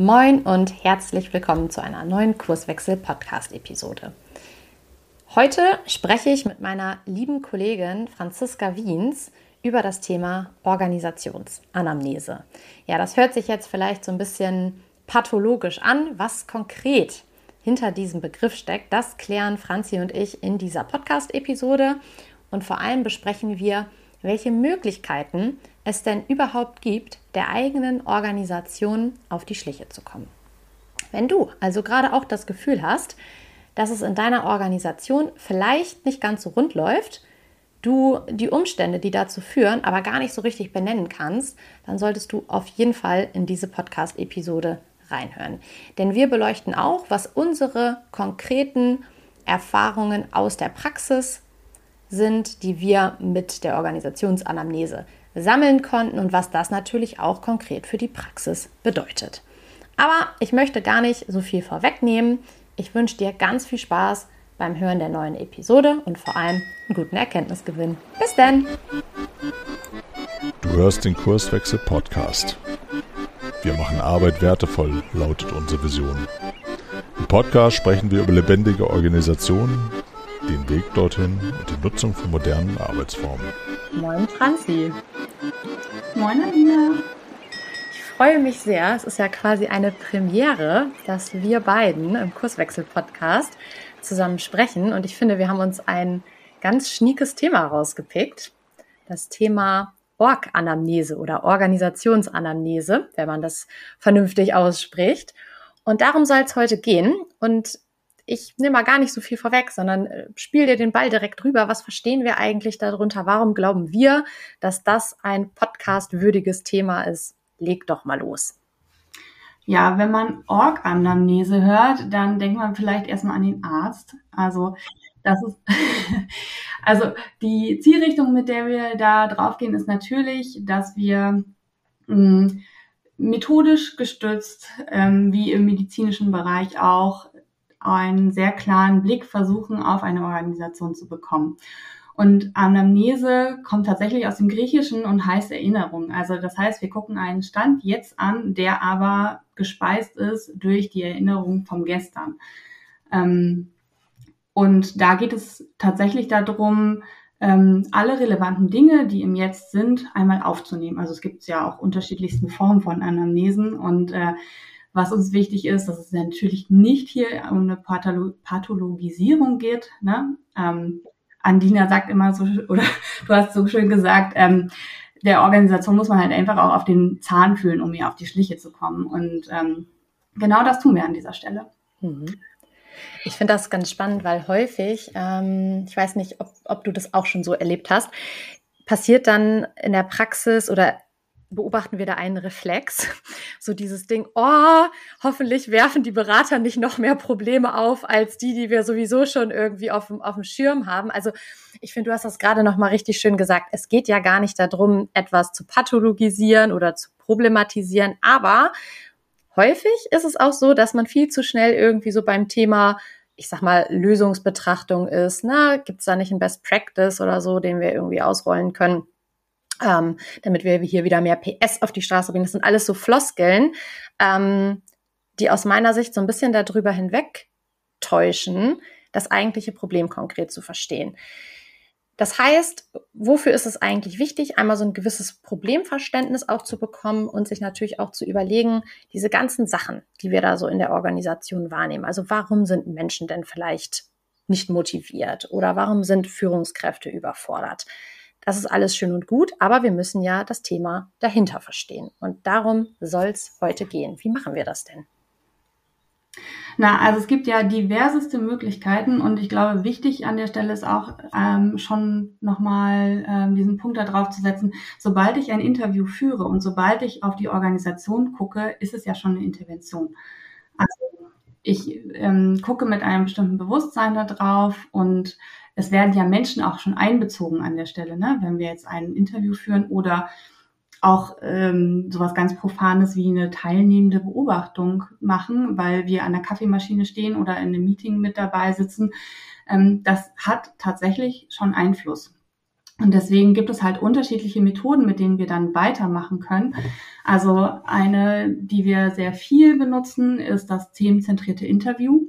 Moin und herzlich willkommen zu einer neuen Kurswechsel-Podcast-Episode. Heute spreche ich mit meiner lieben Kollegin Franziska Wiens über das Thema Organisationsanamnese. Ja, das hört sich jetzt vielleicht so ein bisschen pathologisch an. Was konkret hinter diesem Begriff steckt, das klären Franzi und ich in dieser Podcast-Episode. Und vor allem besprechen wir, welche Möglichkeiten es denn überhaupt gibt, der eigenen Organisation auf die Schliche zu kommen. Wenn du also gerade auch das Gefühl hast, dass es in deiner Organisation vielleicht nicht ganz so rund läuft, du die Umstände, die dazu führen, aber gar nicht so richtig benennen kannst, dann solltest du auf jeden Fall in diese Podcast-Episode reinhören. Denn wir beleuchten auch, was unsere konkreten Erfahrungen aus der Praxis sind, die wir mit der Organisationsanamnese sammeln konnten und was das natürlich auch konkret für die Praxis bedeutet. Aber ich möchte gar nicht so viel vorwegnehmen. Ich wünsche dir ganz viel Spaß beim Hören der neuen Episode und vor allem einen guten Erkenntnisgewinn. Bis dann! Du hörst den Kurswechsel Podcast. Wir machen Arbeit wertevoll, lautet unsere Vision. Im Podcast sprechen wir über lebendige Organisationen, den Weg dorthin und die Nutzung von modernen Arbeitsformen. Moin Franzi. Moin Alina. Ich freue mich sehr. Es ist ja quasi eine Premiere, dass wir beiden im Kurswechsel-Podcast zusammen sprechen. Und ich finde, wir haben uns ein ganz schniekes Thema rausgepickt. Das Thema Org-Anamnese oder Organisationsanamnese, wenn man das vernünftig ausspricht. Und darum soll es heute gehen. Und ich nehme mal gar nicht so viel vorweg, sondern äh, spiel dir den Ball direkt rüber. Was verstehen wir eigentlich darunter? Warum glauben wir, dass das ein podcast-würdiges Thema ist? Leg doch mal los. Ja, wenn man Org-Anamnese hört, dann denkt man vielleicht erstmal an den Arzt. Also das ist, also die Zielrichtung, mit der wir da draufgehen, ist natürlich, dass wir mh, hm, methodisch gestützt, ähm, wie im medizinischen Bereich auch, einen sehr klaren Blick versuchen, auf eine Organisation zu bekommen. Und Anamnese kommt tatsächlich aus dem Griechischen und heißt Erinnerung. Also das heißt, wir gucken einen Stand jetzt an, der aber gespeist ist durch die Erinnerung vom Gestern. Ähm, und da geht es tatsächlich darum, ähm, alle relevanten Dinge, die im Jetzt sind, einmal aufzunehmen. Also es gibt ja auch unterschiedlichsten Formen von Anamnesen und äh, was uns wichtig ist, dass es natürlich nicht hier um eine Patholo Pathologisierung geht. Ne? Ähm, Andina sagt immer so, oder du hast so schön gesagt, ähm, der Organisation muss man halt einfach auch auf den Zahn fühlen, um ihr auf die Schliche zu kommen. Und ähm, genau das tun wir an dieser Stelle. Mhm. Ich finde das ganz spannend, weil häufig, ähm, ich weiß nicht, ob, ob du das auch schon so erlebt hast, passiert dann in der Praxis oder beobachten wir da einen Reflex. So dieses Ding, oh, hoffentlich werfen die Berater nicht noch mehr Probleme auf als die, die wir sowieso schon irgendwie auf dem, auf dem Schirm haben. Also ich finde, du hast das gerade noch mal richtig schön gesagt. Es geht ja gar nicht darum, etwas zu pathologisieren oder zu problematisieren, aber häufig ist es auch so, dass man viel zu schnell irgendwie so beim Thema ich sag mal, Lösungsbetrachtung ist. Na, gibt es da nicht ein Best Practice oder so, den wir irgendwie ausrollen können? Ähm, damit wir hier wieder mehr PS auf die Straße bringen. Das sind alles so Floskeln, ähm, die aus meiner Sicht so ein bisschen darüber hinweg täuschen, das eigentliche Problem konkret zu verstehen. Das heißt, wofür ist es eigentlich wichtig, einmal so ein gewisses Problemverständnis auch zu bekommen und sich natürlich auch zu überlegen, diese ganzen Sachen, die wir da so in der Organisation wahrnehmen. Also warum sind Menschen denn vielleicht nicht motiviert oder warum sind Führungskräfte überfordert? Das ist alles schön und gut, aber wir müssen ja das Thema dahinter verstehen. Und darum soll es heute gehen. Wie machen wir das denn? Na, also es gibt ja diverseste Möglichkeiten und ich glaube, wichtig an der Stelle ist auch ähm, schon nochmal ähm, diesen Punkt da drauf zu setzen. Sobald ich ein Interview führe und sobald ich auf die Organisation gucke, ist es ja schon eine Intervention. Also ich ähm, gucke mit einem bestimmten Bewusstsein da drauf und es werden ja Menschen auch schon einbezogen an der Stelle, ne? wenn wir jetzt ein Interview führen oder auch ähm, sowas ganz Profanes wie eine teilnehmende Beobachtung machen, weil wir an der Kaffeemaschine stehen oder in einem Meeting mit dabei sitzen. Ähm, das hat tatsächlich schon Einfluss. Und deswegen gibt es halt unterschiedliche Methoden, mit denen wir dann weitermachen können. Also eine, die wir sehr viel benutzen, ist das themenzentrierte Interview.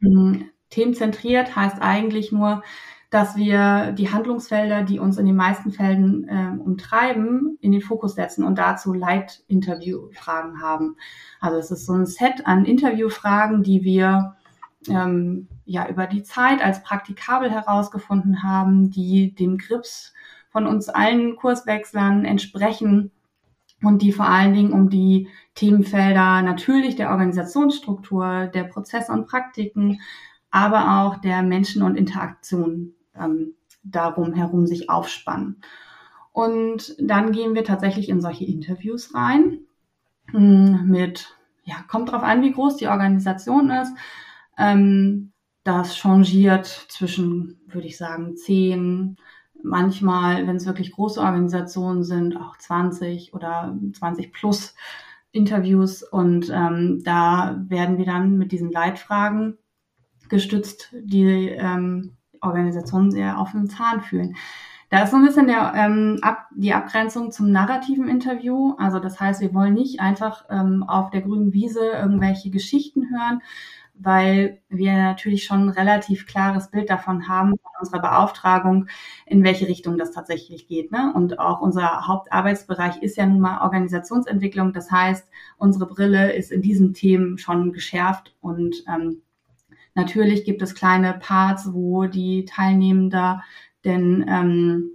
Hm, themenzentriert heißt eigentlich nur, dass wir die Handlungsfelder, die uns in den meisten Fällen äh, umtreiben, in den Fokus setzen und dazu Leitinterviewfragen haben. Also es ist so ein Set an Interviewfragen, die wir ähm, ja über die Zeit als praktikabel herausgefunden haben, die dem Grips von uns allen Kurswechslern entsprechen und die vor allen Dingen um die Themenfelder natürlich der Organisationsstruktur, der Prozesse und Praktiken, aber auch der Menschen und Interaktion ähm, darum herum sich aufspannen. Und dann gehen wir tatsächlich in solche Interviews rein hm, mit, ja, kommt drauf an, wie groß die Organisation ist. Ähm, das changiert zwischen, würde ich sagen, zehn, manchmal, wenn es wirklich große Organisationen sind, auch 20 oder 20 plus Interviews. Und ähm, da werden wir dann mit diesen Leitfragen gestützt, die ähm, Organisationen sehr auf dem Zahn fühlen. Da ist so ein bisschen der, ähm, ab, die Abgrenzung zum narrativen Interview. Also das heißt, wir wollen nicht einfach ähm, auf der grünen Wiese irgendwelche Geschichten hören, weil wir natürlich schon ein relativ klares Bild davon haben von unserer Beauftragung, in welche Richtung das tatsächlich geht. Ne? Und auch unser Hauptarbeitsbereich ist ja nun mal Organisationsentwicklung. Das heißt, unsere Brille ist in diesen Themen schon geschärft und ähm, Natürlich gibt es kleine Parts, wo die Teilnehmer denn ähm,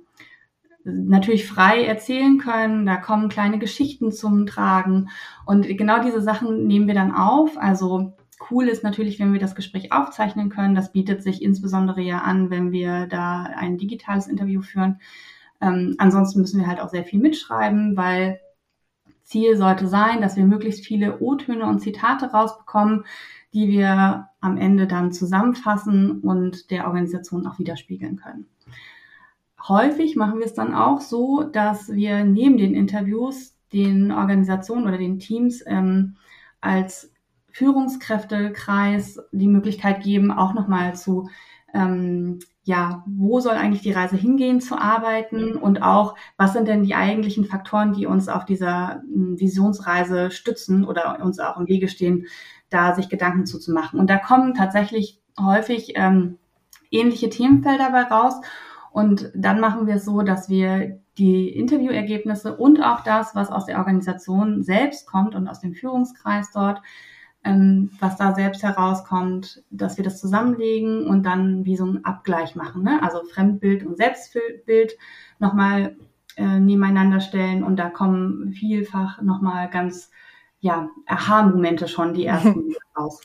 natürlich frei erzählen können. Da kommen kleine Geschichten zum Tragen. Und genau diese Sachen nehmen wir dann auf. Also cool ist natürlich, wenn wir das Gespräch aufzeichnen können. Das bietet sich insbesondere ja an, wenn wir da ein digitales Interview führen. Ähm, ansonsten müssen wir halt auch sehr viel mitschreiben, weil Ziel sollte sein, dass wir möglichst viele O-Töne und Zitate rausbekommen, die wir am Ende dann zusammenfassen und der Organisation auch widerspiegeln können. Häufig machen wir es dann auch so, dass wir neben den Interviews den Organisationen oder den Teams ähm, als Führungskräftekreis die Möglichkeit geben, auch nochmal zu ähm, ja, wo soll eigentlich die Reise hingehen zu arbeiten und auch, was sind denn die eigentlichen Faktoren, die uns auf dieser Visionsreise stützen oder uns auch im Wege stehen, da sich Gedanken zuzumachen. Und da kommen tatsächlich häufig ähm, ähnliche Themenfelder bei raus. Und dann machen wir es so, dass wir die Interviewergebnisse und auch das, was aus der Organisation selbst kommt und aus dem Führungskreis dort, ähm, was da selbst herauskommt, dass wir das zusammenlegen und dann wie so ein Abgleich machen. Ne? Also Fremdbild und Selbstbild nochmal äh, nebeneinander stellen und da kommen vielfach nochmal ganz ja, Aha-Momente schon, die ersten raus.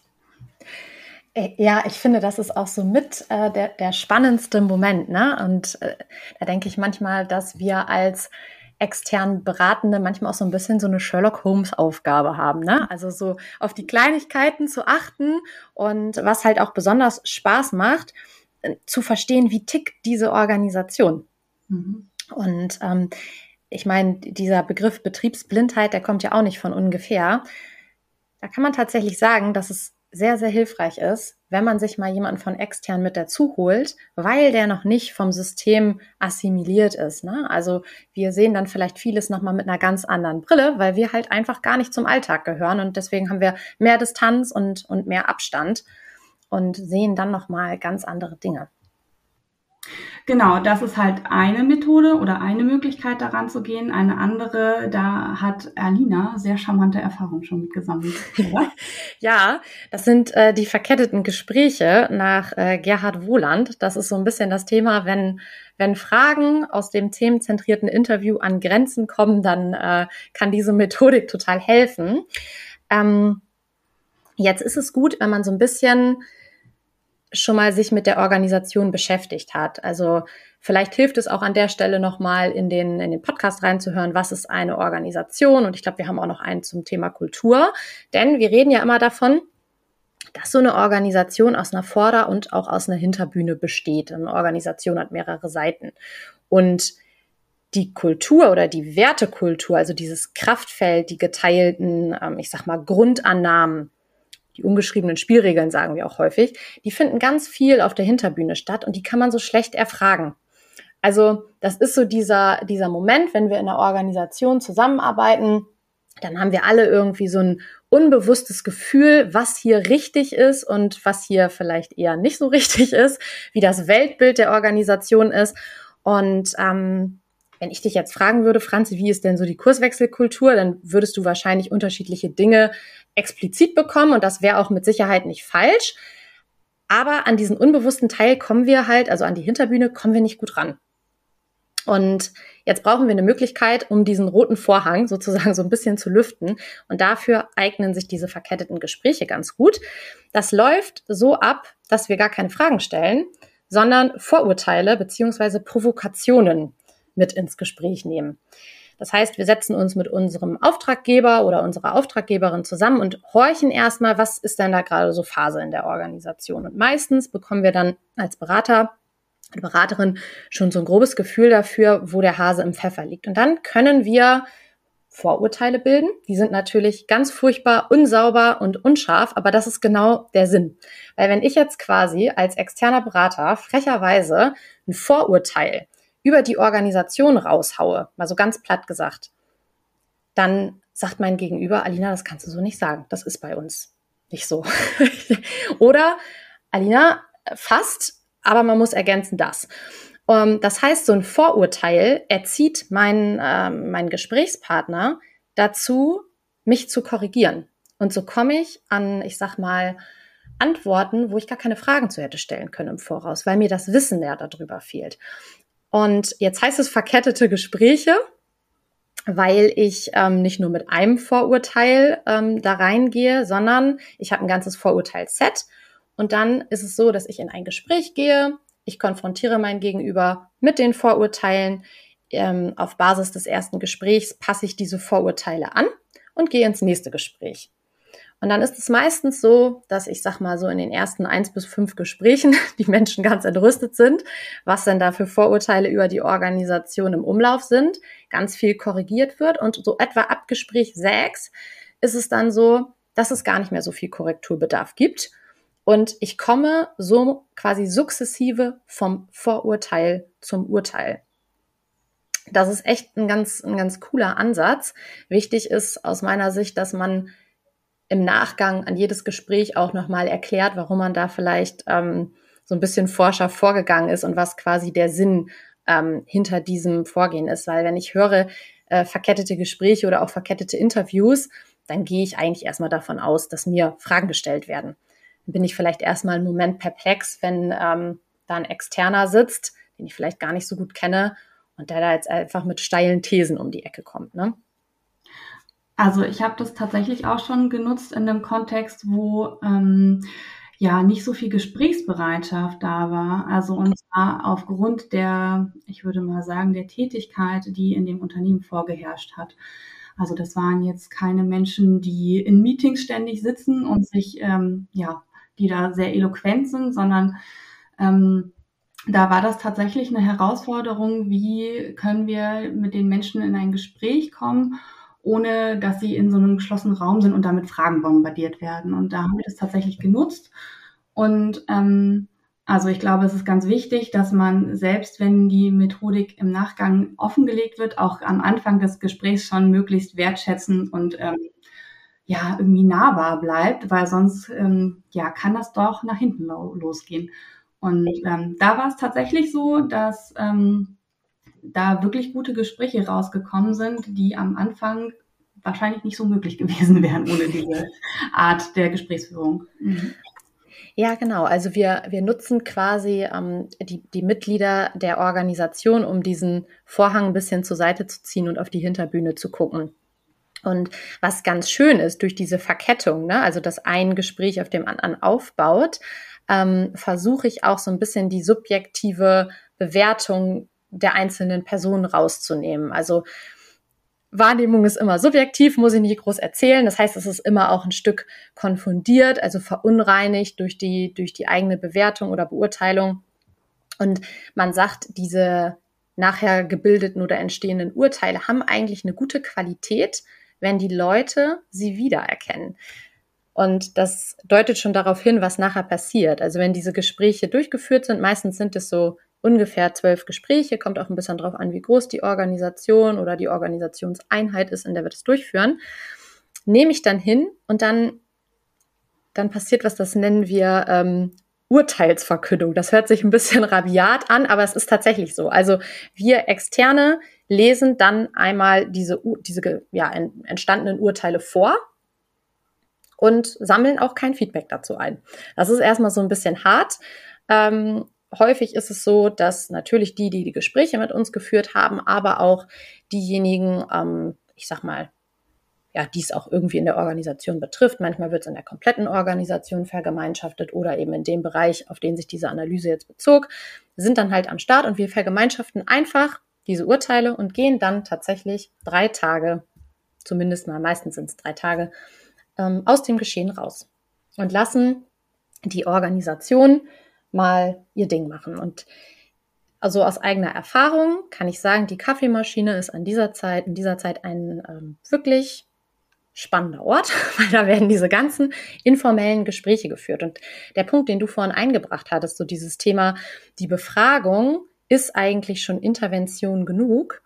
Äh, ja, ich finde, das ist auch so mit äh, der, der spannendste Moment. Ne? Und äh, da denke ich manchmal, dass wir als extern Beratende manchmal auch so ein bisschen so eine Sherlock Holmes Aufgabe haben, ne? Also so auf die Kleinigkeiten zu achten und was halt auch besonders Spaß macht, äh, zu verstehen, wie tickt diese Organisation. Mhm. Und ähm, ich meine, dieser Begriff Betriebsblindheit, der kommt ja auch nicht von ungefähr. Da kann man tatsächlich sagen, dass es sehr, sehr hilfreich ist, wenn man sich mal jemanden von extern mit dazu holt, weil der noch nicht vom System assimiliert ist. Ne? Also wir sehen dann vielleicht vieles nochmal mit einer ganz anderen Brille, weil wir halt einfach gar nicht zum Alltag gehören und deswegen haben wir mehr Distanz und, und mehr Abstand und sehen dann nochmal ganz andere Dinge. Genau, das ist halt eine Methode oder eine Möglichkeit daran zu gehen. Eine andere, da hat Alina sehr charmante Erfahrungen schon mitgesammelt. ja, das sind äh, die verketteten Gespräche nach äh, Gerhard Wohland. Das ist so ein bisschen das Thema, wenn wenn Fragen aus dem themenzentrierten Interview an Grenzen kommen, dann äh, kann diese Methodik total helfen. Ähm, jetzt ist es gut, wenn man so ein bisschen schon mal sich mit der Organisation beschäftigt hat. Also vielleicht hilft es auch an der Stelle nochmal in den, in den Podcast reinzuhören, was ist eine Organisation? Und ich glaube, wir haben auch noch einen zum Thema Kultur. Denn wir reden ja immer davon, dass so eine Organisation aus einer Vorder- und auch aus einer Hinterbühne besteht. Eine Organisation hat mehrere Seiten. Und die Kultur oder die Wertekultur, also dieses Kraftfeld, die geteilten, ähm, ich sag mal, Grundannahmen, die ungeschriebenen Spielregeln sagen wir auch häufig, die finden ganz viel auf der Hinterbühne statt und die kann man so schlecht erfragen. Also das ist so dieser, dieser Moment, wenn wir in einer Organisation zusammenarbeiten, dann haben wir alle irgendwie so ein unbewusstes Gefühl, was hier richtig ist und was hier vielleicht eher nicht so richtig ist, wie das Weltbild der Organisation ist. Und ähm, wenn ich dich jetzt fragen würde, Franzi, wie ist denn so die Kurswechselkultur, dann würdest du wahrscheinlich unterschiedliche Dinge explizit bekommen und das wäre auch mit Sicherheit nicht falsch. Aber an diesen unbewussten Teil kommen wir halt, also an die Hinterbühne, kommen wir nicht gut ran. Und jetzt brauchen wir eine Möglichkeit, um diesen roten Vorhang sozusagen so ein bisschen zu lüften. Und dafür eignen sich diese verketteten Gespräche ganz gut. Das läuft so ab, dass wir gar keine Fragen stellen, sondern Vorurteile beziehungsweise Provokationen mit ins Gespräch nehmen. Das heißt, wir setzen uns mit unserem Auftraggeber oder unserer Auftraggeberin zusammen und horchen erstmal, was ist denn da gerade so Phase in der Organisation. Und meistens bekommen wir dann als Berater Beraterin schon so ein grobes Gefühl dafür, wo der Hase im Pfeffer liegt. Und dann können wir Vorurteile bilden. Die sind natürlich ganz furchtbar unsauber und unscharf, aber das ist genau der Sinn. Weil wenn ich jetzt quasi als externer Berater frecherweise ein Vorurteil über die Organisation raushaue, mal so ganz platt gesagt, dann sagt mein Gegenüber, Alina, das kannst du so nicht sagen. Das ist bei uns nicht so. Oder Alina, fast, aber man muss ergänzen das. Um, ähm, das heißt, so ein Vorurteil erzieht meinen, äh, meinen Gesprächspartner dazu, mich zu korrigieren. Und so komme ich an, ich sag mal, Antworten, wo ich gar keine Fragen zu hätte stellen können im Voraus, weil mir das Wissen ja darüber fehlt. Und jetzt heißt es verkettete Gespräche, weil ich ähm, nicht nur mit einem Vorurteil ähm, da reingehe, sondern ich habe ein ganzes Vorurteilset und dann ist es so, dass ich in ein Gespräch gehe, ich konfrontiere mein Gegenüber mit den Vorurteilen. Ähm, auf Basis des ersten Gesprächs passe ich diese Vorurteile an und gehe ins nächste Gespräch. Und dann ist es meistens so, dass ich sag mal so in den ersten eins bis fünf Gesprächen die Menschen ganz entrüstet sind, was denn da für Vorurteile über die Organisation im Umlauf sind, ganz viel korrigiert wird und so etwa ab Gespräch sechs ist es dann so, dass es gar nicht mehr so viel Korrekturbedarf gibt und ich komme so quasi sukzessive vom Vorurteil zum Urteil. Das ist echt ein ganz, ein ganz cooler Ansatz. Wichtig ist aus meiner Sicht, dass man im Nachgang an jedes Gespräch auch nochmal erklärt, warum man da vielleicht ähm, so ein bisschen forscher vorgegangen ist und was quasi der Sinn ähm, hinter diesem Vorgehen ist. Weil wenn ich höre, äh, verkettete Gespräche oder auch verkettete Interviews, dann gehe ich eigentlich erstmal davon aus, dass mir Fragen gestellt werden bin ich vielleicht erstmal einen Moment perplex, wenn ähm, da ein Externer sitzt, den ich vielleicht gar nicht so gut kenne und der da jetzt einfach mit steilen Thesen um die Ecke kommt. Ne? Also ich habe das tatsächlich auch schon genutzt in einem Kontext, wo ähm, ja nicht so viel Gesprächsbereitschaft da war. Also und zwar aufgrund der, ich würde mal sagen, der Tätigkeit, die in dem Unternehmen vorgeherrscht hat. Also das waren jetzt keine Menschen, die in Meetings ständig sitzen und sich ähm, ja die da sehr eloquent sind, sondern ähm, da war das tatsächlich eine Herausforderung, wie können wir mit den Menschen in ein Gespräch kommen, ohne dass sie in so einem geschlossenen Raum sind und damit Fragen bombardiert werden. Und da haben wir das tatsächlich genutzt. Und ähm, also ich glaube, es ist ganz wichtig, dass man selbst, wenn die Methodik im Nachgang offengelegt wird, auch am Anfang des Gesprächs schon möglichst wertschätzend und ähm, ja irgendwie nahbar bleibt, weil sonst ähm, ja kann das doch nach hinten lo losgehen. Und ähm, da war es tatsächlich so, dass ähm, da wirklich gute Gespräche rausgekommen sind, die am Anfang wahrscheinlich nicht so möglich gewesen wären ohne diese Art der Gesprächsführung. Mhm. Ja, genau. Also wir, wir nutzen quasi ähm, die, die Mitglieder der Organisation, um diesen Vorhang ein bisschen zur Seite zu ziehen und auf die Hinterbühne zu gucken. Und was ganz schön ist durch diese Verkettung, ne, also dass ein Gespräch auf dem anderen aufbaut, ähm, versuche ich auch so ein bisschen die subjektive Bewertung der einzelnen Personen rauszunehmen. Also Wahrnehmung ist immer subjektiv, muss ich nicht groß erzählen. Das heißt, es ist immer auch ein Stück konfundiert, also verunreinigt durch die, durch die eigene Bewertung oder Beurteilung. Und man sagt, diese nachher gebildeten oder entstehenden Urteile haben eigentlich eine gute Qualität, wenn die Leute sie wiedererkennen. Und das deutet schon darauf hin, was nachher passiert. Also wenn diese Gespräche durchgeführt sind, meistens sind es so ungefähr zwölf Gespräche, kommt auch ein bisschen drauf an, wie groß die Organisation oder die Organisationseinheit ist, in der wir das durchführen, nehme ich dann hin und dann, dann passiert was, das nennen wir ähm, Urteilsverkündung. Das hört sich ein bisschen rabiat an, aber es ist tatsächlich so. Also wir Externe lesen dann einmal diese, diese ja, entstandenen Urteile vor und sammeln auch kein Feedback dazu ein. Das ist erstmal so ein bisschen hart. Ähm, häufig ist es so, dass natürlich die, die die Gespräche mit uns geführt haben, aber auch diejenigen, ähm, ich sag mal, ja, dies auch irgendwie in der Organisation betrifft. Manchmal wird es in der kompletten Organisation vergemeinschaftet oder eben in dem Bereich, auf den sich diese Analyse jetzt bezog, sind dann halt am Start und wir vergemeinschaften einfach diese Urteile und gehen dann tatsächlich drei Tage, zumindest mal meistens sind es drei Tage, ähm, aus dem Geschehen raus und lassen die Organisation mal ihr Ding machen. Und also aus eigener Erfahrung kann ich sagen, die Kaffeemaschine ist an dieser Zeit, in dieser Zeit ein ähm, wirklich spannender Ort, weil da werden diese ganzen informellen Gespräche geführt. Und der Punkt, den du vorhin eingebracht hattest, so dieses Thema, die Befragung ist eigentlich schon Intervention genug,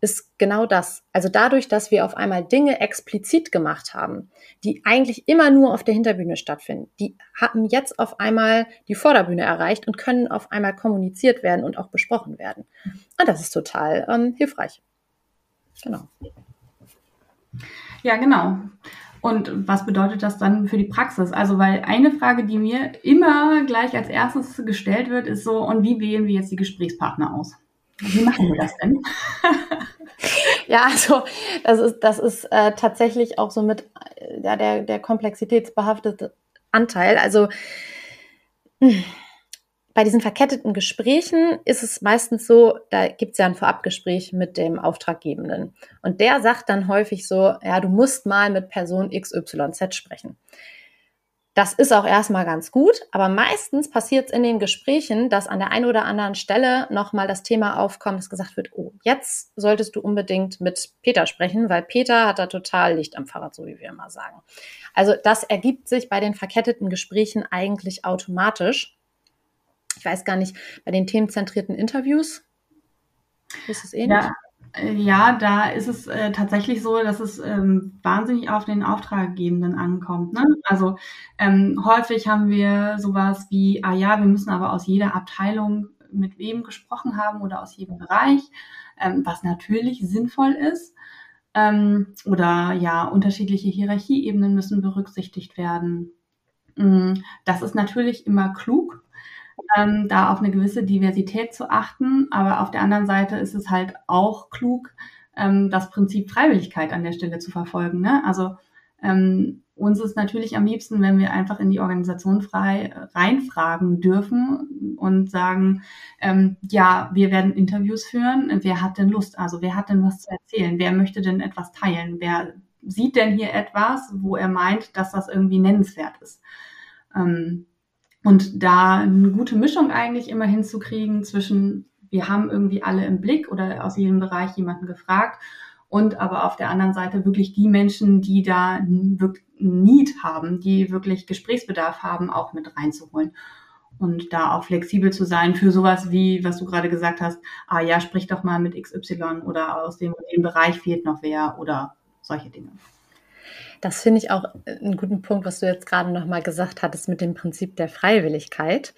ist genau das. Also dadurch, dass wir auf einmal Dinge explizit gemacht haben, die eigentlich immer nur auf der Hinterbühne stattfinden, die haben jetzt auf einmal die Vorderbühne erreicht und können auf einmal kommuniziert werden und auch besprochen werden. Und das ist total ähm, hilfreich. Genau. Ja, genau. Und was bedeutet das dann für die Praxis? Also, weil eine Frage, die mir immer gleich als erstes gestellt wird, ist so, und wie wählen wir jetzt die Gesprächspartner aus? Wie machen wir das denn? ja, also das ist, das ist äh, tatsächlich auch so mit äh, ja, der, der komplexitätsbehaftete Anteil. Also bei diesen verketteten Gesprächen ist es meistens so, da gibt es ja ein Vorabgespräch mit dem Auftraggebenden. Und der sagt dann häufig so, ja, du musst mal mit Person XYZ sprechen. Das ist auch erstmal ganz gut, aber meistens passiert es in den Gesprächen, dass an der einen oder anderen Stelle nochmal das Thema aufkommt, dass gesagt wird, oh, jetzt solltest du unbedingt mit Peter sprechen, weil Peter hat da total Licht am Fahrrad, so wie wir immer sagen. Also das ergibt sich bei den verketteten Gesprächen eigentlich automatisch ich weiß gar nicht, bei den themenzentrierten Interviews ist es ähnlich? Ja. Äh, ja, da ist es äh, tatsächlich so, dass es ähm, wahnsinnig auf den Auftraggebenden ankommt. Ne? Also ähm, häufig haben wir sowas wie, ah ja, wir müssen aber aus jeder Abteilung mit wem gesprochen haben oder aus jedem Bereich, ähm, was natürlich sinnvoll ist. Ähm, oder ja, unterschiedliche Hierarchieebenen müssen berücksichtigt werden. Mm, das ist natürlich immer klug, ähm, da auf eine gewisse Diversität zu achten. Aber auf der anderen Seite ist es halt auch klug, ähm, das Prinzip Freiwilligkeit an der Stelle zu verfolgen. Ne? Also ähm, uns ist natürlich am liebsten, wenn wir einfach in die Organisation frei reinfragen dürfen und sagen, ähm, ja, wir werden Interviews führen. Wer hat denn Lust? Also wer hat denn was zu erzählen? Wer möchte denn etwas teilen? Wer sieht denn hier etwas, wo er meint, dass das irgendwie nennenswert ist? Ähm, und da eine gute Mischung eigentlich immer hinzukriegen zwischen, wir haben irgendwie alle im Blick oder aus jedem Bereich jemanden gefragt und aber auf der anderen Seite wirklich die Menschen, die da wirklich Need haben, die wirklich Gesprächsbedarf haben, auch mit reinzuholen. Und da auch flexibel zu sein für sowas wie, was du gerade gesagt hast, ah ja, sprich doch mal mit XY oder aus dem, dem Bereich fehlt noch wer oder solche Dinge. Das finde ich auch einen guten Punkt, was du jetzt gerade nochmal gesagt hattest mit dem Prinzip der Freiwilligkeit,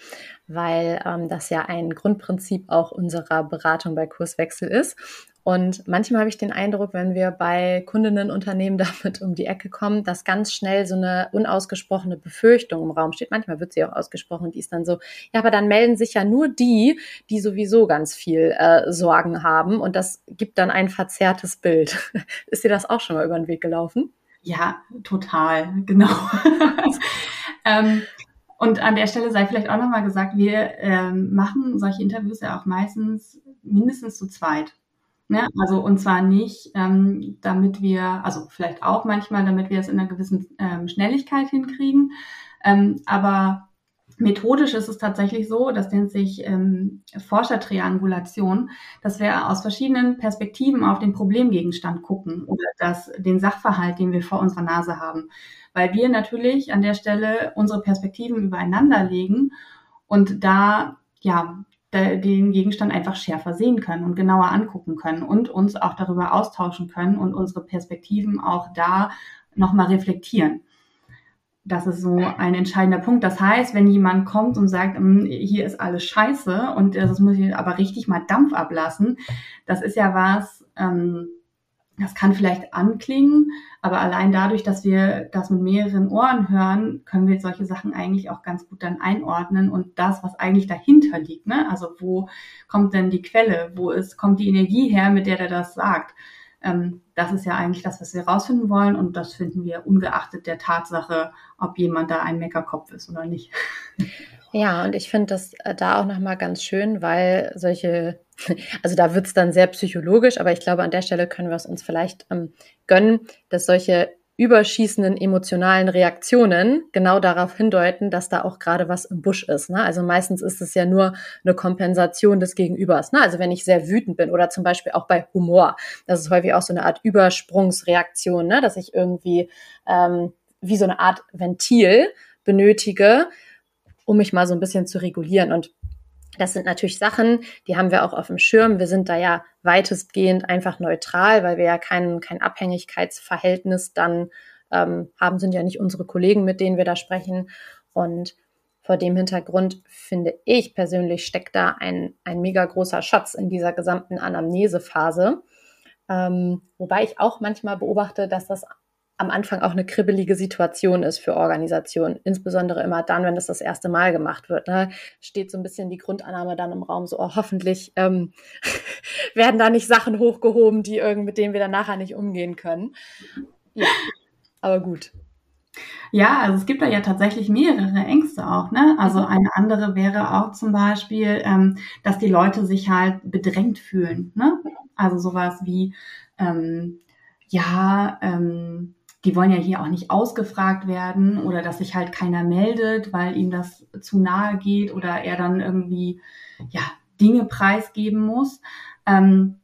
weil ähm, das ja ein Grundprinzip auch unserer Beratung bei Kurswechsel ist. Und manchmal habe ich den Eindruck, wenn wir bei Kundinnenunternehmen damit um die Ecke kommen, dass ganz schnell so eine unausgesprochene Befürchtung im Raum steht. Manchmal wird sie auch ausgesprochen, die ist dann so, ja, aber dann melden sich ja nur die, die sowieso ganz viel äh, Sorgen haben und das gibt dann ein verzerrtes Bild. ist dir das auch schon mal über den Weg gelaufen? Ja, total, genau. ähm, und an der Stelle sei vielleicht auch nochmal gesagt, wir ähm, machen solche Interviews ja auch meistens mindestens zu zweit. Ne? Also und zwar nicht, ähm, damit wir, also vielleicht auch manchmal, damit wir es in einer gewissen ähm, Schnelligkeit hinkriegen, ähm, aber Methodisch ist es tatsächlich so, das nennt sich ähm, Forschertriangulation, dass wir aus verschiedenen Perspektiven auf den Problemgegenstand gucken oder das, den Sachverhalt, den wir vor unserer Nase haben. Weil wir natürlich an der Stelle unsere Perspektiven übereinander legen und da ja den Gegenstand einfach schärfer sehen können und genauer angucken können und uns auch darüber austauschen können und unsere Perspektiven auch da nochmal reflektieren. Das ist so ein entscheidender Punkt. Das heißt, wenn jemand kommt und sagt, hm, hier ist alles scheiße und das muss ich aber richtig mal Dampf ablassen, das ist ja was, ähm, das kann vielleicht anklingen, aber allein dadurch, dass wir das mit mehreren Ohren hören, können wir solche Sachen eigentlich auch ganz gut dann einordnen und das, was eigentlich dahinter liegt, ne? Also wo kommt denn die Quelle? Wo ist, kommt die Energie her, mit der der das sagt? Ähm, das ist ja eigentlich das, was wir herausfinden wollen und das finden wir ungeachtet der Tatsache, ob jemand da ein Meckerkopf ist oder nicht. Ja, und ich finde das äh, da auch nochmal ganz schön, weil solche also da wird es dann sehr psychologisch, aber ich glaube, an der Stelle können wir es uns vielleicht ähm, gönnen, dass solche überschießenden emotionalen Reaktionen genau darauf hindeuten, dass da auch gerade was im Busch ist. Ne? Also meistens ist es ja nur eine Kompensation des Gegenübers. Ne? Also wenn ich sehr wütend bin oder zum Beispiel auch bei Humor, das ist häufig auch so eine Art Übersprungsreaktion, ne? dass ich irgendwie ähm, wie so eine Art Ventil benötige, um mich mal so ein bisschen zu regulieren. Und das sind natürlich Sachen, die haben wir auch auf dem Schirm. Wir sind da ja weitestgehend einfach neutral, weil wir ja kein, kein Abhängigkeitsverhältnis dann ähm, haben, sind ja nicht unsere Kollegen, mit denen wir da sprechen. Und vor dem Hintergrund finde ich persönlich steckt da ein, ein mega großer Schatz in dieser gesamten Anamnesephase. Ähm, wobei ich auch manchmal beobachte, dass das am Anfang auch eine kribbelige Situation ist für Organisationen, insbesondere immer dann, wenn das das erste Mal gemacht wird. Ne? Steht so ein bisschen die Grundannahme dann im Raum, so oh, hoffentlich ähm, werden da nicht Sachen hochgehoben, die irgend, mit denen wir dann nachher nicht umgehen können. Ja, aber gut. Ja, also es gibt da ja tatsächlich mehrere Ängste auch. Ne? Also mhm. eine andere wäre auch zum Beispiel, ähm, dass die Leute sich halt bedrängt fühlen. Ne? Also sowas wie, ähm, ja, ähm, die wollen ja hier auch nicht ausgefragt werden oder dass sich halt keiner meldet, weil ihm das zu nahe geht oder er dann irgendwie ja Dinge preisgeben muss. Ähm,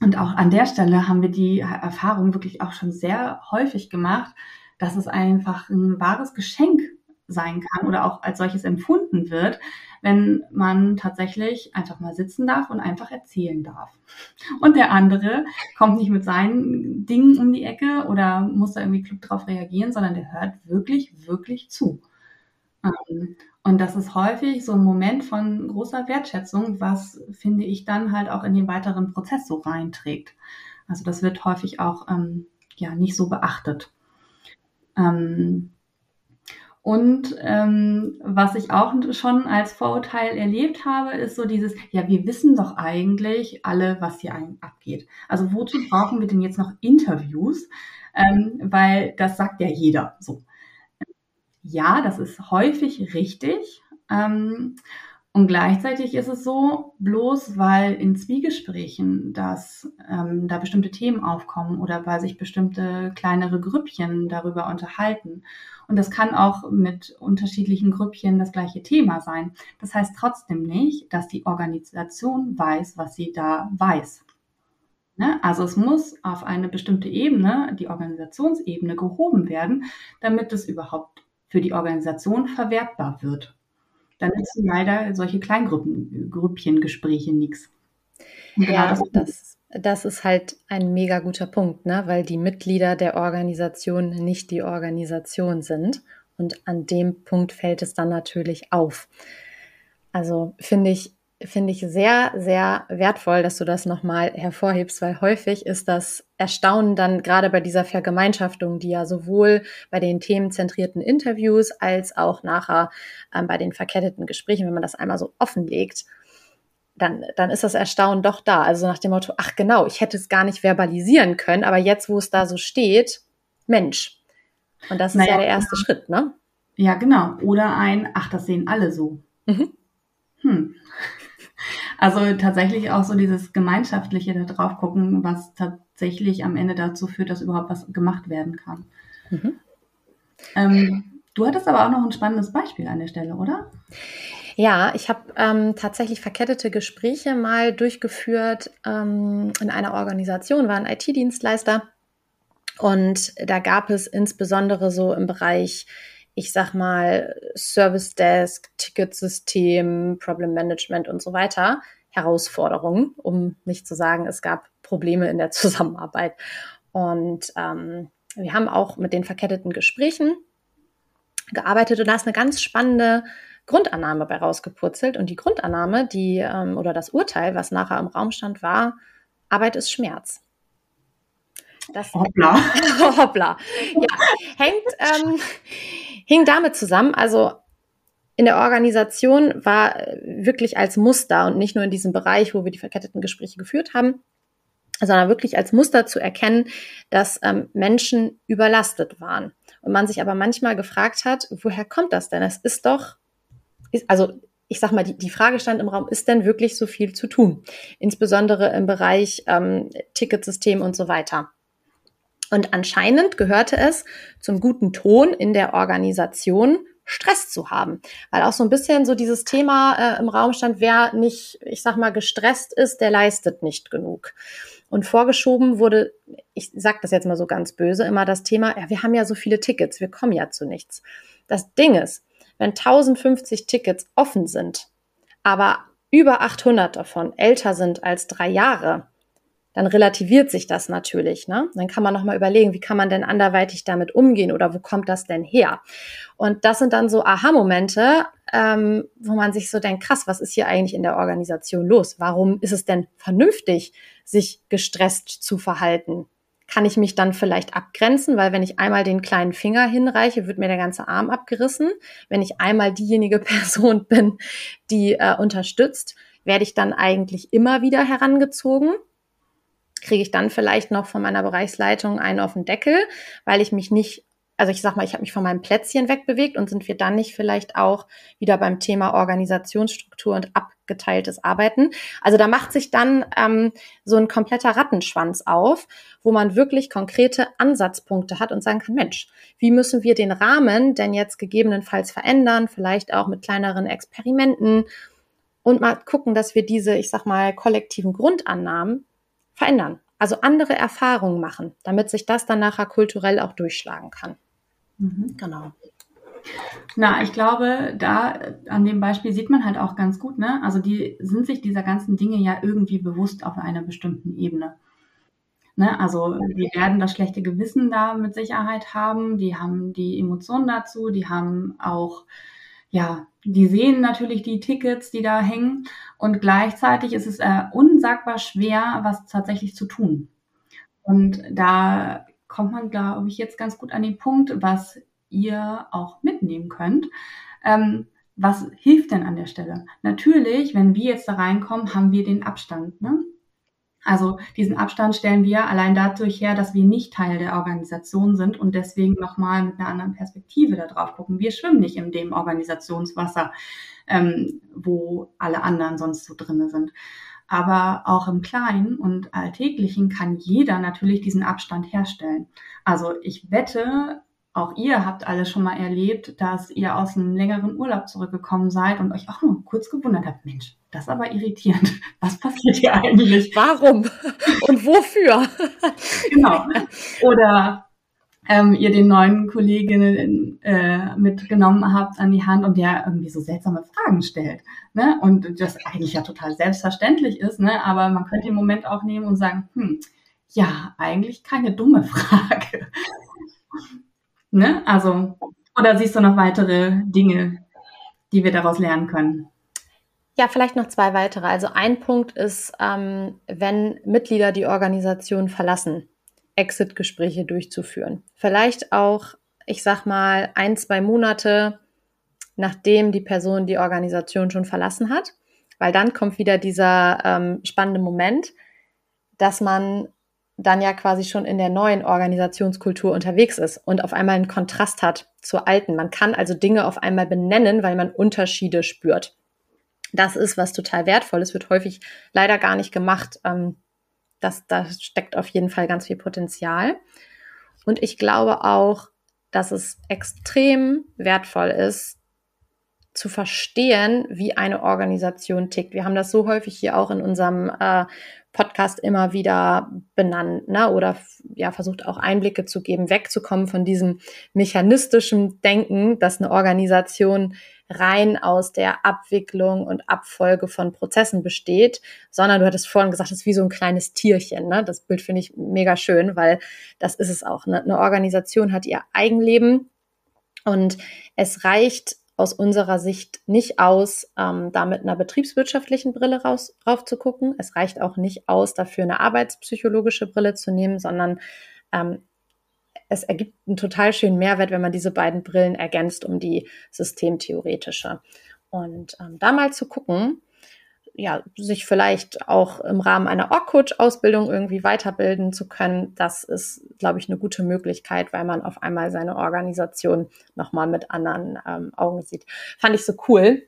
und auch an der Stelle haben wir die Erfahrung wirklich auch schon sehr häufig gemacht, dass es einfach ein wahres Geschenk sein kann oder auch als solches empfunden wird, wenn man tatsächlich einfach mal sitzen darf und einfach erzählen darf. Und der andere kommt nicht mit seinen Dingen um die Ecke oder muss da irgendwie klug drauf reagieren, sondern der hört wirklich, wirklich zu. Ähm, und das ist häufig so ein Moment von großer Wertschätzung, was, finde ich, dann halt auch in den weiteren Prozess so reinträgt. Also das wird häufig auch ähm, ja nicht so beachtet. Ähm, und ähm, was ich auch schon als Vorurteil erlebt habe, ist so dieses, ja, wir wissen doch eigentlich alle, was hier abgeht. Also wozu brauchen wir denn jetzt noch Interviews? Ähm, weil das sagt ja jeder so. Ja, das ist häufig richtig. Ähm, und gleichzeitig ist es so, bloß weil in Zwiegesprächen, dass ähm, da bestimmte Themen aufkommen oder weil sich bestimmte kleinere Grüppchen darüber unterhalten und das kann auch mit unterschiedlichen Grüppchen das gleiche Thema sein. Das heißt trotzdem nicht, dass die Organisation weiß, was sie da weiß. Ne? Also es muss auf eine bestimmte Ebene, die Organisationsebene, gehoben werden, damit es überhaupt für die Organisation verwertbar wird. Dann nützen leider solche Kleingrüppchen-Gespräche nichts. Genau ja, das, das das ist halt ein mega guter Punkt, ne? weil die Mitglieder der Organisation nicht die Organisation sind. Und an dem Punkt fällt es dann natürlich auf. Also finde ich, finde ich sehr, sehr wertvoll, dass du das nochmal hervorhebst, weil häufig ist das Erstaunen dann gerade bei dieser Vergemeinschaftung, die ja sowohl bei den themenzentrierten Interviews als auch nachher ähm, bei den verketteten Gesprächen, wenn man das einmal so offenlegt, dann, dann ist das Erstaunen doch da. Also nach dem Motto, ach genau, ich hätte es gar nicht verbalisieren können, aber jetzt, wo es da so steht, Mensch. Und das ist naja, ja der erste genau. Schritt, ne? Ja, genau. Oder ein, ach, das sehen alle so. Mhm. Hm. Also tatsächlich auch so dieses gemeinschaftliche da drauf gucken, was tatsächlich am Ende dazu führt, dass überhaupt was gemacht werden kann. Mhm. Ähm, du hattest aber auch noch ein spannendes Beispiel an der Stelle, oder? Ja, ich habe ähm, tatsächlich verkettete Gespräche mal durchgeführt ähm, in einer Organisation, war ein IT-Dienstleister. Und da gab es insbesondere so im Bereich ich sag mal, Service Desk, Ticketsystem, Problem Management und so weiter Herausforderungen, um nicht zu sagen, es gab Probleme in der Zusammenarbeit. Und ähm, wir haben auch mit den verketteten Gesprächen gearbeitet und da ist eine ganz spannende Grundannahme bei rausgepurzelt. Und die Grundannahme, die ähm, oder das Urteil, was nachher im Raum stand, war, Arbeit ist Schmerz. Das Hoppla. Hoppla. Ja, hängt, ähm, hing damit zusammen. Also in der Organisation war wirklich als Muster und nicht nur in diesem Bereich, wo wir die verketteten Gespräche geführt haben, sondern wirklich als Muster zu erkennen, dass ähm, Menschen überlastet waren. Und man sich aber manchmal gefragt hat, woher kommt das denn? Es ist doch, ist, also ich sag mal, die, die Frage stand im Raum, ist denn wirklich so viel zu tun? Insbesondere im Bereich ähm, Ticketsystem und so weiter. Und anscheinend gehörte es zum guten Ton in der Organisation, Stress zu haben. Weil auch so ein bisschen so dieses Thema äh, im Raum stand, wer nicht, ich sag mal, gestresst ist, der leistet nicht genug. Und vorgeschoben wurde, ich sag das jetzt mal so ganz böse, immer das Thema, ja, wir haben ja so viele Tickets, wir kommen ja zu nichts. Das Ding ist, wenn 1050 Tickets offen sind, aber über 800 davon älter sind als drei Jahre, dann relativiert sich das natürlich. Ne? Dann kann man nochmal überlegen, wie kann man denn anderweitig damit umgehen oder wo kommt das denn her? Und das sind dann so Aha-Momente, ähm, wo man sich so denkt, krass, was ist hier eigentlich in der Organisation los? Warum ist es denn vernünftig, sich gestresst zu verhalten? Kann ich mich dann vielleicht abgrenzen, weil wenn ich einmal den kleinen Finger hinreiche, wird mir der ganze Arm abgerissen. Wenn ich einmal diejenige Person bin, die äh, unterstützt, werde ich dann eigentlich immer wieder herangezogen kriege ich dann vielleicht noch von meiner Bereichsleitung einen auf den Deckel, weil ich mich nicht, also ich sag mal, ich habe mich von meinem Plätzchen wegbewegt und sind wir dann nicht vielleicht auch wieder beim Thema Organisationsstruktur und abgeteiltes Arbeiten. Also da macht sich dann ähm, so ein kompletter Rattenschwanz auf, wo man wirklich konkrete Ansatzpunkte hat und sagen kann, Mensch, wie müssen wir den Rahmen denn jetzt gegebenenfalls verändern, vielleicht auch mit kleineren Experimenten und mal gucken, dass wir diese, ich sag mal, kollektiven Grundannahmen verändern. Also andere Erfahrungen machen, damit sich das dann nachher kulturell auch durchschlagen kann. Mhm. Genau. Na, ich glaube, da an dem Beispiel sieht man halt auch ganz gut, ne? Also die sind sich dieser ganzen Dinge ja irgendwie bewusst auf einer bestimmten Ebene. Ne? Also die werden das schlechte Gewissen da mit Sicherheit haben, die haben die Emotionen dazu, die haben auch ja, die sehen natürlich die Tickets, die da hängen und gleichzeitig ist es äh, unsagbar schwer, was tatsächlich zu tun. Und da kommt man, glaube ich, jetzt ganz gut an den Punkt, was ihr auch mitnehmen könnt. Ähm, was hilft denn an der Stelle? Natürlich, wenn wir jetzt da reinkommen, haben wir den Abstand. Ne? Also diesen Abstand stellen wir allein dadurch her, dass wir nicht Teil der Organisation sind und deswegen nochmal mit einer anderen Perspektive da drauf gucken. Wir schwimmen nicht in dem Organisationswasser, ähm, wo alle anderen sonst so drinne sind. Aber auch im Kleinen und Alltäglichen kann jeder natürlich diesen Abstand herstellen. Also ich wette, auch ihr habt alle schon mal erlebt, dass ihr aus einem längeren Urlaub zurückgekommen seid und euch auch nur kurz gewundert habt, Mensch, das ist aber irritierend. Was passiert hier eigentlich? Warum? Und wofür? genau. Oder ähm, ihr den neuen Kolleginnen äh, mitgenommen habt an die Hand und der irgendwie so seltsame Fragen stellt. Ne? Und das eigentlich ja total selbstverständlich ist, ne? aber man könnte den Moment auch nehmen und sagen, hm, ja, eigentlich keine dumme Frage. Ne? Also, oder siehst du noch weitere Dinge, die wir daraus lernen können? Ja, vielleicht noch zwei weitere. Also ein Punkt ist, ähm, wenn Mitglieder die Organisation verlassen, Exit-Gespräche durchzuführen. Vielleicht auch, ich sag mal, ein, zwei Monate, nachdem die Person die Organisation schon verlassen hat, weil dann kommt wieder dieser ähm, spannende Moment, dass man dann ja quasi schon in der neuen Organisationskultur unterwegs ist und auf einmal einen Kontrast hat zur alten. Man kann also Dinge auf einmal benennen, weil man Unterschiede spürt. Das ist was total wertvolles, wird häufig leider gar nicht gemacht. Ähm, das, da steckt auf jeden Fall ganz viel Potenzial. Und ich glaube auch, dass es extrem wertvoll ist, zu verstehen, wie eine Organisation tickt. Wir haben das so häufig hier auch in unserem äh, Podcast immer wieder benannt ne? oder ja, versucht auch Einblicke zu geben, wegzukommen von diesem mechanistischen Denken, dass eine Organisation rein aus der Abwicklung und Abfolge von Prozessen besteht, sondern du hattest vorhin gesagt, es ist wie so ein kleines Tierchen. Ne? Das Bild finde ich mega schön, weil das ist es auch. Ne? Eine Organisation hat ihr Eigenleben und es reicht aus unserer Sicht nicht aus, ähm, da mit einer betriebswirtschaftlichen Brille raus, rauf zu gucken. Es reicht auch nicht aus, dafür eine arbeitspsychologische Brille zu nehmen, sondern ähm, es ergibt einen total schönen Mehrwert, wenn man diese beiden Brillen ergänzt um die systemtheoretische. Und ähm, da mal zu gucken, ja, sich vielleicht auch im Rahmen einer Org-Coach-Ausbildung irgendwie weiterbilden zu können, das ist, glaube ich, eine gute Möglichkeit, weil man auf einmal seine Organisation nochmal mit anderen ähm, Augen sieht. Fand ich so cool.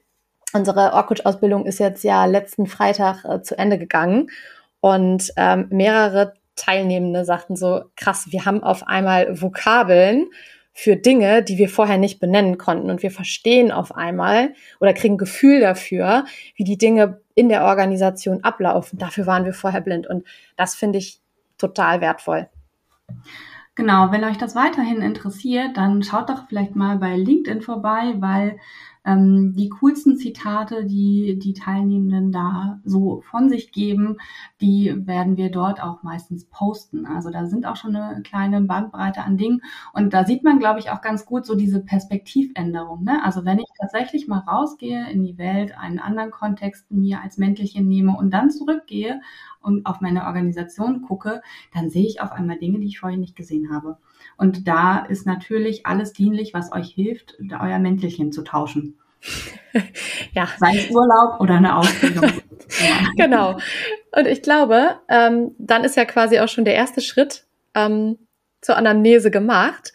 Unsere Org-Coach-Ausbildung ist jetzt ja letzten Freitag äh, zu Ende gegangen und ähm, mehrere Teilnehmende sagten so, krass, wir haben auf einmal Vokabeln für Dinge, die wir vorher nicht benennen konnten. Und wir verstehen auf einmal oder kriegen Gefühl dafür, wie die Dinge in der Organisation ablaufen. Dafür waren wir vorher blind. Und das finde ich total wertvoll. Genau, wenn euch das weiterhin interessiert, dann schaut doch vielleicht mal bei LinkedIn vorbei, weil ähm, die coolsten Zitate, die die Teilnehmenden da so von sich geben, die werden wir dort auch meistens posten. Also da sind auch schon eine kleine Bandbreite an Dingen. Und da sieht man, glaube ich, auch ganz gut so diese Perspektivänderung. Ne? Also wenn ich tatsächlich mal rausgehe in die Welt, einen anderen Kontext mir als Mäntelchen nehme und dann zurückgehe und auf meine Organisation gucke, dann sehe ich auf einmal Dinge, die ich vorher nicht gesehen habe. Und da ist natürlich alles dienlich, was euch hilft, euer Mäntelchen zu tauschen. ja. Sei es Urlaub oder eine Ausbildung. Genau. Und ich glaube, ähm, dann ist ja quasi auch schon der erste Schritt ähm, zur Anamnese gemacht.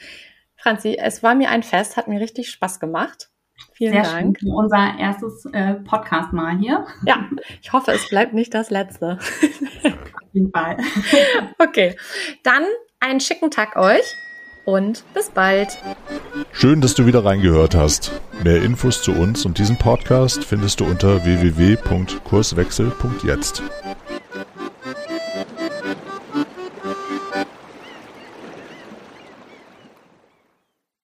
Franzi, es war mir ein Fest, hat mir richtig Spaß gemacht. Vielen Sehr Dank. Schön. Unser erstes äh, Podcast mal hier. Ja, ich hoffe, es bleibt nicht das letzte. Auf jeden Fall. Okay, dann einen schicken Tag euch und bis bald. Schön, dass du wieder reingehört hast. Mehr Infos zu uns und diesem Podcast findest du unter www.kurswechsel.jetzt.